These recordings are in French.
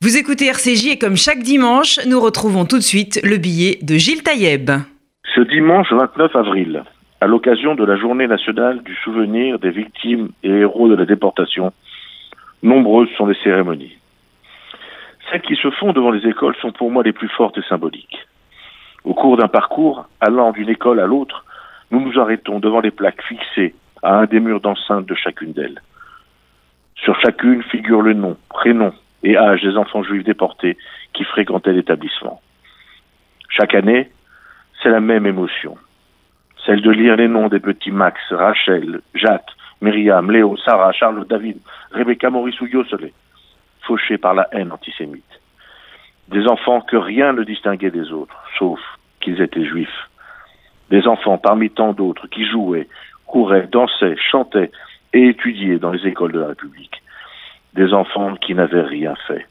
Vous écoutez RCJ et comme chaque dimanche, nous retrouvons tout de suite le billet de Gilles Taïeb. Ce dimanche 29 avril, à l'occasion de la journée nationale du souvenir des victimes et héros de la déportation, nombreuses sont les cérémonies. Celles qui se font devant les écoles sont pour moi les plus fortes et symboliques. Au cours d'un parcours allant d'une école à l'autre, nous nous arrêtons devant les plaques fixées à un des murs d'enceinte de chacune d'elles. Sur chacune figure le nom, prénom, et âge des enfants juifs déportés qui fréquentaient l'établissement. Chaque année, c'est la même émotion, celle de lire les noms des petits Max, Rachel, Jacques, Myriam, Léo, Sarah, Charles, David, Rebecca, Maurice ou Yoselé, fauchés par la haine antisémite. Des enfants que rien ne distinguait des autres, sauf qu'ils étaient juifs. Des enfants parmi tant d'autres qui jouaient, couraient, dansaient, chantaient et étudiaient dans les écoles de la République des enfants qui n'avaient rien fait,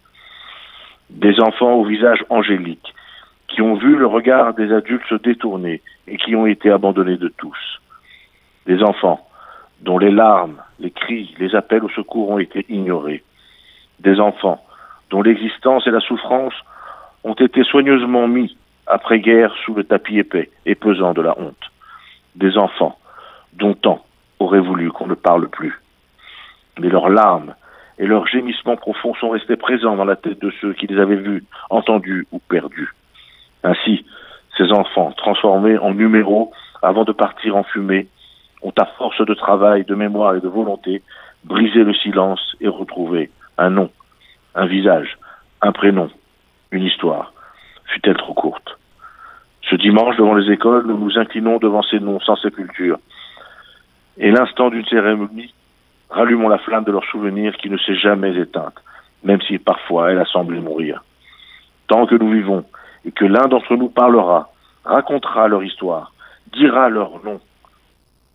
des enfants au visage angélique, qui ont vu le regard des adultes se détourner et qui ont été abandonnés de tous, des enfants dont les larmes, les cris, les appels au secours ont été ignorés, des enfants dont l'existence et la souffrance ont été soigneusement mis après-guerre sous le tapis épais et pesant de la honte, des enfants dont tant auraient voulu qu'on ne parle plus. Mais leurs larmes et leurs gémissements profonds sont restés présents dans la tête de ceux qui les avaient vus, entendus ou perdus. Ainsi, ces enfants, transformés en numéros avant de partir en fumée, ont à force de travail, de mémoire et de volonté brisé le silence et retrouvé un nom, un visage, un prénom, une histoire, fut-elle trop courte? Ce dimanche, devant les écoles, nous nous inclinons devant ces noms sans sépulture. Et l'instant d'une cérémonie Rallumons la flamme de leur souvenir qui ne s'est jamais éteinte, même si parfois elle a semblé mourir. Tant que nous vivons, et que l'un d'entre nous parlera, racontera leur histoire, dira leur nom,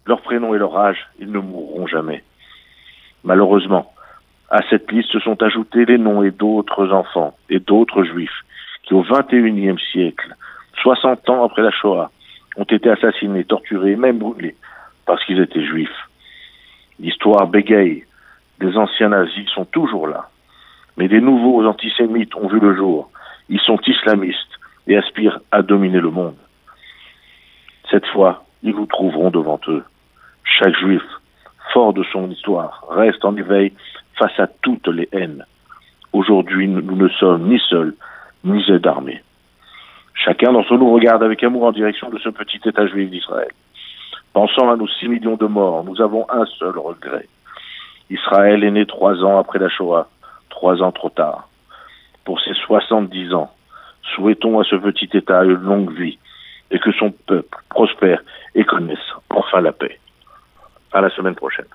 leur prénom et leur âge, ils ne mourront jamais. Malheureusement, à cette liste se sont ajoutés les noms et d'autres enfants et d'autres juifs qui, au XXIe siècle, 60 ans après la Shoah, ont été assassinés, torturés, même brûlés, parce qu'ils étaient juifs. L'histoire bégaye des anciens nazis sont toujours là. Mais des nouveaux antisémites ont vu le jour. Ils sont islamistes et aspirent à dominer le monde. Cette fois, ils vous trouveront devant eux. Chaque juif, fort de son histoire, reste en éveil face à toutes les haines. Aujourd'hui, nous ne sommes ni seuls, ni d'armée. Chacun d'entre nous regarde avec amour en direction de ce petit État juif d'Israël. Pensant à nos six millions de morts, nous avons un seul regret. Israël est né trois ans après la Shoah, trois ans trop tard. Pour ses soixante-dix ans, souhaitons à ce petit État une longue vie et que son peuple prospère et connaisse enfin la paix. À la semaine prochaine.